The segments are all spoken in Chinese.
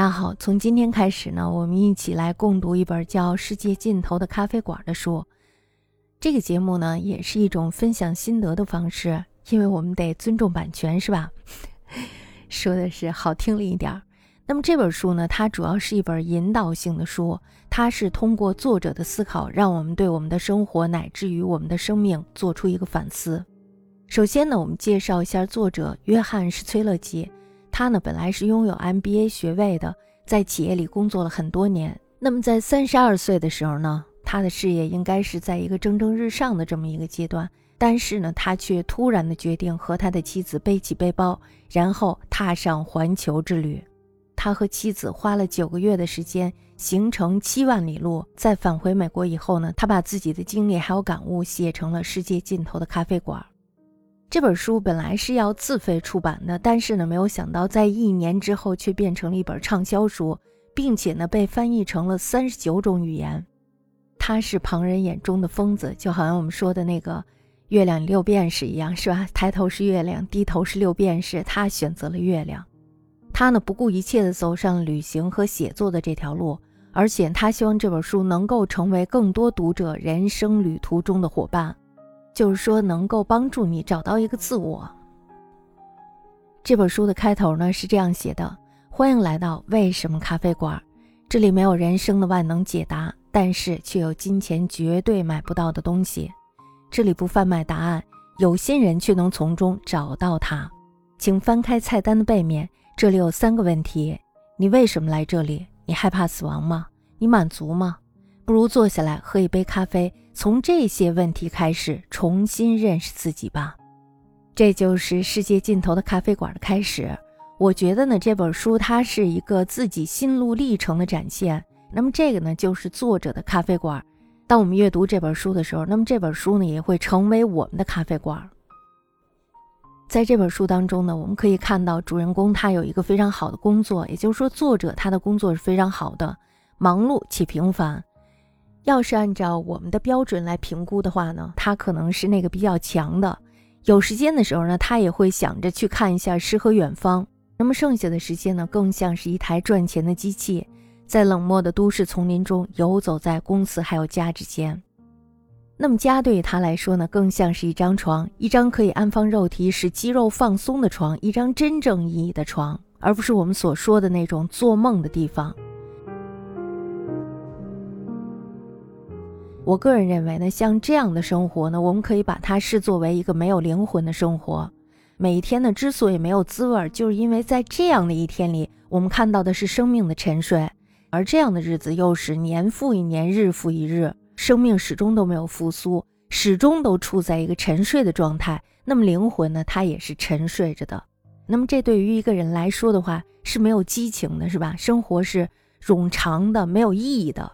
大家好，从今天开始呢，我们一起来共读一本叫《世界尽头的咖啡馆》的书。这个节目呢，也是一种分享心得的方式，因为我们得尊重版权，是吧？说的是好听了一点儿。那么这本书呢，它主要是一本引导性的书，它是通过作者的思考，让我们对我们的生活乃至于我们的生命做出一个反思。首先呢，我们介绍一下作者约翰·施崔勒吉。他呢，本来是拥有 MBA 学位的，在企业里工作了很多年。那么在三十二岁的时候呢，他的事业应该是在一个蒸蒸日上的这么一个阶段。但是呢，他却突然的决定和他的妻子背起背包，然后踏上环球之旅。他和妻子花了九个月的时间，行程七万里路。在返回美国以后呢，他把自己的经历还有感悟写成了《世界尽头的咖啡馆》。这本书本来是要自费出版的，但是呢，没有想到在一年之后却变成了一本畅销书，并且呢，被翻译成了三十九种语言。他是旁人眼中的疯子，就好像我们说的那个月亮六便士一样，是吧？抬头是月亮，低头是六便士，他选择了月亮。他呢，不顾一切地走上旅行和写作的这条路，而且他希望这本书能够成为更多读者人生旅途中的伙伴。就是说，能够帮助你找到一个自我。这本书的开头呢是这样写的：“欢迎来到为什么咖啡馆，这里没有人生的万能解答，但是却有金钱绝对买不到的东西。这里不贩卖答案，有心人却能从中找到它。请翻开菜单的背面，这里有三个问题：你为什么来这里？你害怕死亡吗？你满足吗？不如坐下来喝一杯咖啡。”从这些问题开始，重新认识自己吧。这就是世界尽头的咖啡馆的开始。我觉得呢，这本书它是一个自己心路历程的展现。那么这个呢，就是作者的咖啡馆。当我们阅读这本书的时候，那么这本书呢，也会成为我们的咖啡馆。在这本书当中呢，我们可以看到主人公他有一个非常好的工作，也就是说，作者他的工作是非常好的，忙碌且平凡。要是按照我们的标准来评估的话呢，他可能是那个比较强的。有时间的时候呢，他也会想着去看一下诗和远方。那么剩下的时间呢，更像是一台赚钱的机器，在冷漠的都市丛林中游走在公司还有家之间。那么家对于他来说呢，更像是一张床，一张可以安放肉体、使肌肉放松的床，一张真正意义的床，而不是我们所说的那种做梦的地方。我个人认为呢，像这样的生活呢，我们可以把它视作为一个没有灵魂的生活。每一天呢，之所以没有滋味，就是因为在这样的一天里，我们看到的是生命的沉睡，而这样的日子又是年复一年，日复一日，生命始终都没有复苏，始终都处在一个沉睡的状态。那么灵魂呢，它也是沉睡着的。那么这对于一个人来说的话，是没有激情的，是吧？生活是冗长的，没有意义的。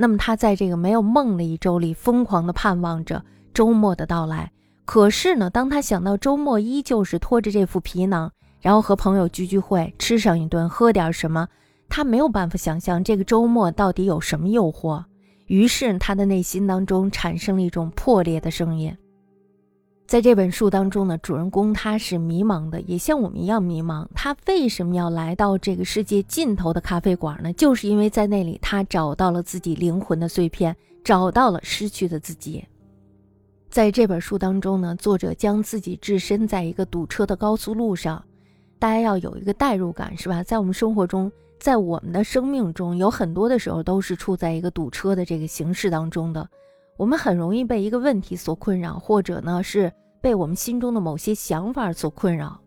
那么他在这个没有梦的一周里，疯狂地盼望着周末的到来。可是呢，当他想到周末依旧是拖着这副皮囊，然后和朋友聚聚会，吃上一顿，喝点什么，他没有办法想象这个周末到底有什么诱惑。于是他的内心当中产生了一种破裂的声音。在这本书当中呢，主人公他是迷茫的，也像我们一样迷茫。他为什么要来到这个世界尽头的咖啡馆呢？就是因为在那里，他找到了自己灵魂的碎片，找到了失去的自己。在这本书当中呢，作者将自己置身在一个堵车的高速路上，大家要有一个代入感，是吧？在我们生活中，在我们的生命中，有很多的时候都是处在一个堵车的这个形式当中的。我们很容易被一个问题所困扰，或者呢是被我们心中的某些想法所困扰。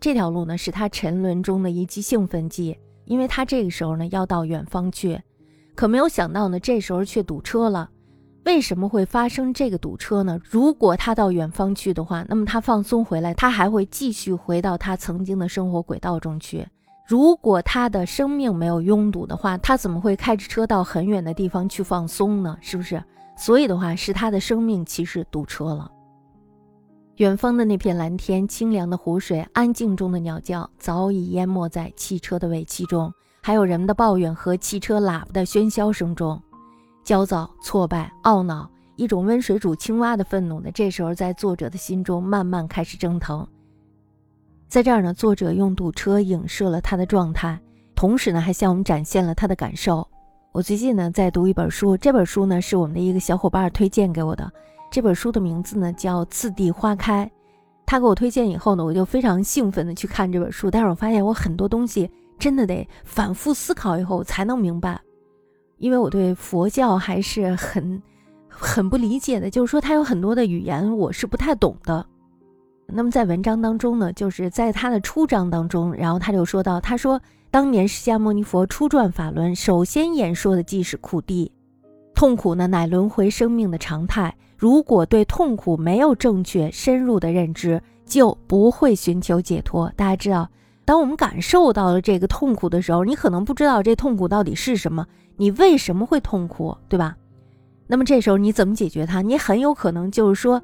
这条路呢是他沉沦中的一剂兴奋剂，因为他这个时候呢要到远方去，可没有想到呢这时候却堵车了。为什么会发生这个堵车呢？如果他到远方去的话，那么他放松回来，他还会继续回到他曾经的生活轨道中去。如果他的生命没有拥堵的话，他怎么会开着车到很远的地方去放松呢？是不是？所以的话，是他的生命其实堵车了。远方的那片蓝天、清凉的湖水、安静中的鸟叫，早已淹没在汽车的尾气中，还有人们的抱怨和汽车喇叭的喧嚣声中。焦躁、挫败、懊恼，一种温水煮青蛙的愤怒呢，这时候在作者的心中慢慢开始蒸腾。在这儿呢，作者用堵车影射了他的状态。同时呢，还向我们展现了他的感受。我最近呢在读一本书，这本书呢是我们的一个小伙伴推荐给我的。这本书的名字呢叫《次第花开》。他给我推荐以后呢，我就非常兴奋的去看这本书。但是我发现我很多东西真的得反复思考以后才能明白，因为我对佛教还是很很不理解的。就是说，它有很多的语言我是不太懂的。那么在文章当中呢，就是在他的初章当中，然后他就说到，他说。当年释迦牟尼佛初转法轮，首先演说的即是苦地，痛苦呢乃轮回生命的常态。如果对痛苦没有正确深入的认知，就不会寻求解脱。大家知道，当我们感受到了这个痛苦的时候，你可能不知道这痛苦到底是什么，你为什么会痛苦，对吧？那么这时候你怎么解决它？你很有可能就是说，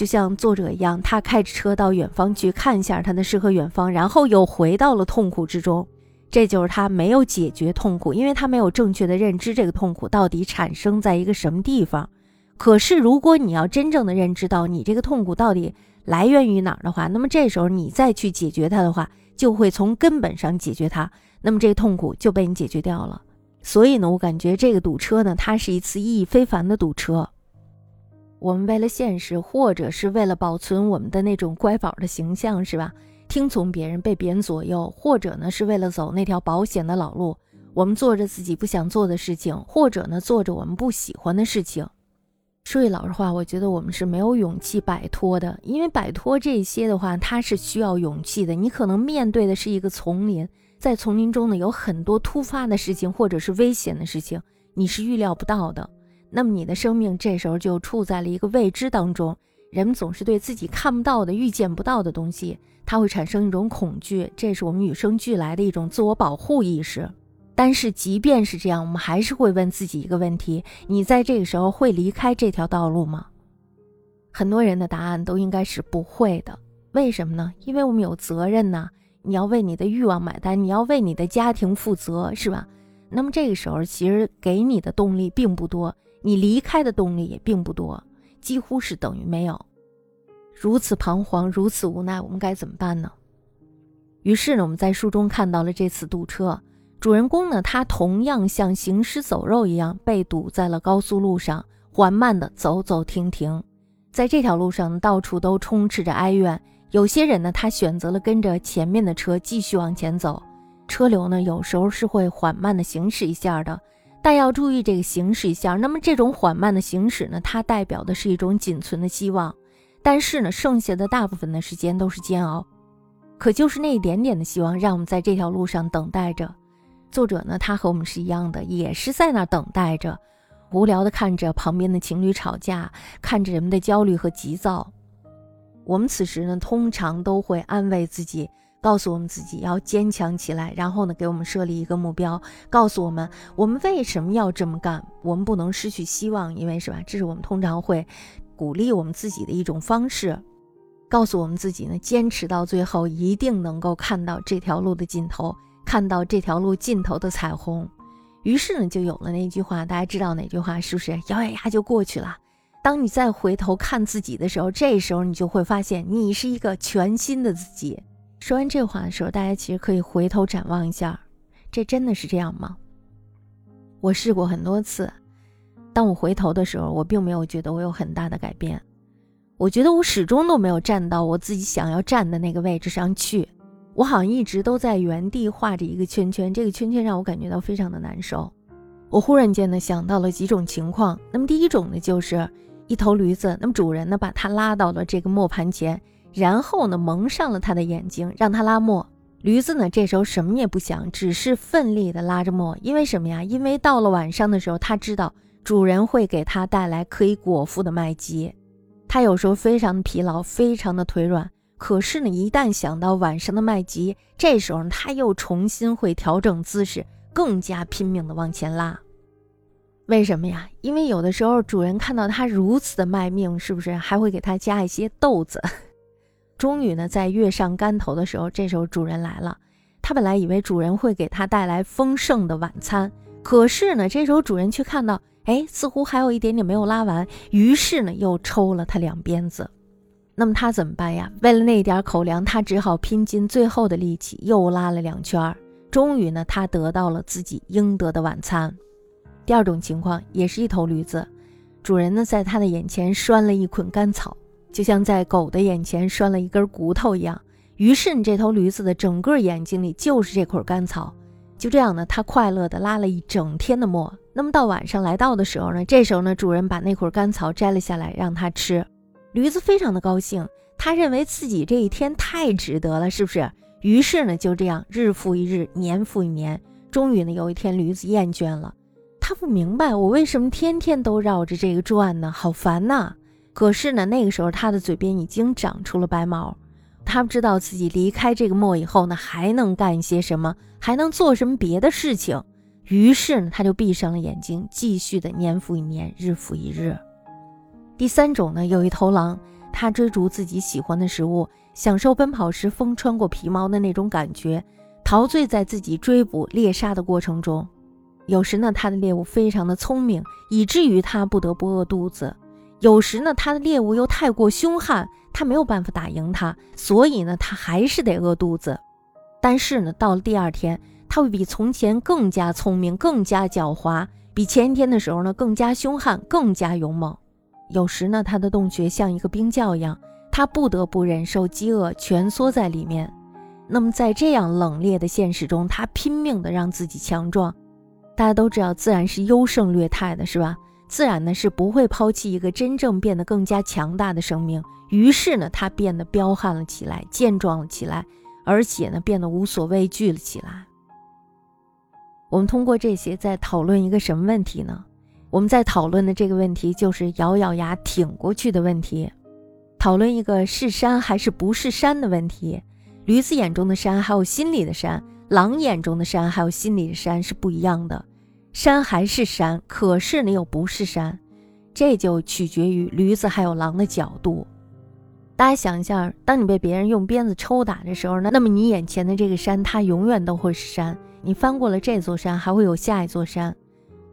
就像作者一样，他开着车到远方去看一下他的诗和远方，然后又回到了痛苦之中。这就是他没有解决痛苦，因为他没有正确的认知这个痛苦到底产生在一个什么地方。可是，如果你要真正的认知到你这个痛苦到底来源于哪儿的话，那么这时候你再去解决它的话，就会从根本上解决它，那么这个痛苦就被你解决掉了。所以呢，我感觉这个堵车呢，它是一次意义非凡的堵车。我们为了现实，或者是为了保存我们的那种乖宝的形象，是吧？听从别人，被别人左右，或者呢是为了走那条保险的老路，我们做着自己不想做的事情，或者呢做着我们不喜欢的事情。说句老实话，我觉得我们是没有勇气摆脱的，因为摆脱这些的话，它是需要勇气的。你可能面对的是一个丛林，在丛林中呢有很多突发的事情，或者是危险的事情，你是预料不到的。那么你的生命这时候就处在了一个未知当中。人们总是对自己看不到的、预见不到的东西，它会产生一种恐惧，这是我们与生俱来的一种自我保护意识。但是，即便是这样，我们还是会问自己一个问题：你在这个时候会离开这条道路吗？很多人的答案都应该是不会的。为什么呢？因为我们有责任呐，你要为你的欲望买单，你要为你的家庭负责，是吧？那么这个时候，其实给你的动力并不多，你离开的动力也并不多。几乎是等于没有，如此彷徨，如此无奈，我们该怎么办呢？于是呢，我们在书中看到了这次堵车，主人公呢，他同样像行尸走肉一样被堵在了高速路上，缓慢的走走停停，在这条路上到处都充斥着哀怨。有些人呢，他选择了跟着前面的车继续往前走，车流呢，有时候是会缓慢的行驶一下的。但要注意这个行驶一下，那么这种缓慢的行驶呢，它代表的是一种仅存的希望。但是呢，剩下的大部分的时间都是煎熬。可就是那一点点的希望，让我们在这条路上等待着。作者呢，他和我们是一样的，也是在那等待着，无聊的看着旁边的情侣吵架，看着人们的焦虑和急躁。我们此时呢，通常都会安慰自己。告诉我们自己要坚强起来，然后呢，给我们设立一个目标，告诉我们我们为什么要这么干，我们不能失去希望，因为是吧？这是我们通常会鼓励我们自己的一种方式，告诉我们自己呢，坚持到最后一定能够看到这条路的尽头，看到这条路尽头的彩虹。于是呢，就有了那句话，大家知道哪句话是不是？咬咬牙就过去了。当你再回头看自己的时候，这时候你就会发现，你是一个全新的自己。说完这话的时候，大家其实可以回头展望一下，这真的是这样吗？我试过很多次，当我回头的时候，我并没有觉得我有很大的改变。我觉得我始终都没有站到我自己想要站的那个位置上去，我好像一直都在原地画着一个圈圈，这个圈圈让我感觉到非常的难受。我忽然间呢想到了几种情况，那么第一种呢就是一头驴子，那么主人呢把它拉到了这个磨盘前。然后呢，蒙上了他的眼睛，让他拉磨。驴子呢，这时候什么也不想，只是奋力的拉着磨。因为什么呀？因为到了晚上的时候，他知道主人会给他带来可以果腹的麦秸。他有时候非常的疲劳，非常的腿软。可是呢，一旦想到晚上的麦秸，这时候他又重新会调整姿势，更加拼命的往前拉。为什么呀？因为有的时候主人看到他如此的卖命，是不是还会给他加一些豆子？终于呢，在月上竿头的时候，这时候主人来了。他本来以为主人会给他带来丰盛的晚餐，可是呢，这时候主人却看到，哎，似乎还有一点点没有拉完，于是呢，又抽了他两鞭子。那么他怎么办呀？为了那点口粮，他只好拼尽最后的力气，又拉了两圈。终于呢，他得到了自己应得的晚餐。第二种情况也是一头驴子，主人呢在他的眼前拴了一捆干草，就像在狗的眼前拴了一根骨头一样。于是你，这头驴子的整个眼睛里就是这捆干草。就这样呢，它快乐地拉了一整天的磨。那么到晚上来到的时候呢，这时候呢，主人把那捆干草摘了下来让它吃。驴子非常的高兴，他认为自己这一天太值得了，是不是？于是呢，就这样日复一日，年复一年，终于呢，有一天驴子厌倦了。他不明白我为什么天天都绕着这个转呢？好烦呐！可是呢，那个时候他的嘴边已经长出了白毛，他不知道自己离开这个磨以后呢，还能干一些什么，还能做什么别的事情。于是呢，他就闭上了眼睛，继续的年复一年，日复一日。第三种呢，有一头狼，它追逐自己喜欢的食物，享受奔跑时风穿过皮毛的那种感觉，陶醉在自己追捕猎杀的过程中。有时呢，他的猎物非常的聪明，以至于他不得不饿肚子；有时呢，他的猎物又太过凶悍，他没有办法打赢他，所以呢，他还是得饿肚子。但是呢，到了第二天，他会比从前更加聪明，更加狡猾，比前一天的时候呢更加凶悍，更加勇猛。有时呢，他的洞穴像一个冰窖一样，他不得不忍受饥饿，蜷缩在里面。那么在这样冷冽的现实中，他拼命的让自己强壮。大家都知道，自然是优胜劣汰的，是吧？自然呢是不会抛弃一个真正变得更加强大的生命。于是呢，他变得彪悍了起来，健壮了起来，而且呢，变得无所畏惧了起来。我们通过这些在讨论一个什么问题呢？我们在讨论的这个问题就是咬咬牙挺过去的问题，讨论一个是山还是不是山的问题。驴子眼中的山还有心里的山，狼眼中的山还有心里的山是不一样的。山还是山，可是呢又不是山，这就取决于驴子还有狼的角度。大家想一下，当你被别人用鞭子抽打的时候呢，那么你眼前的这个山，它永远都会是山。你翻过了这座山，还会有下一座山。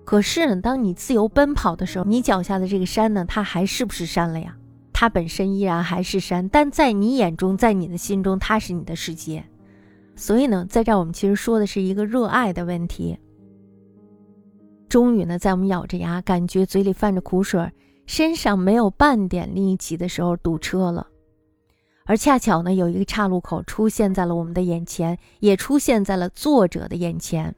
可是呢，当你自由奔跑的时候，你脚下的这个山呢，它还是不是山了呀？它本身依然还是山，但在你眼中，在你的心中，它是你的世界。所以呢，在这儿我们其实说的是一个热爱的问题。终于呢，在我们咬着牙，感觉嘴里泛着苦水，身上没有半点力气的时候，堵车了。而恰巧呢，有一个岔路口出现在了我们的眼前，也出现在了作者的眼前。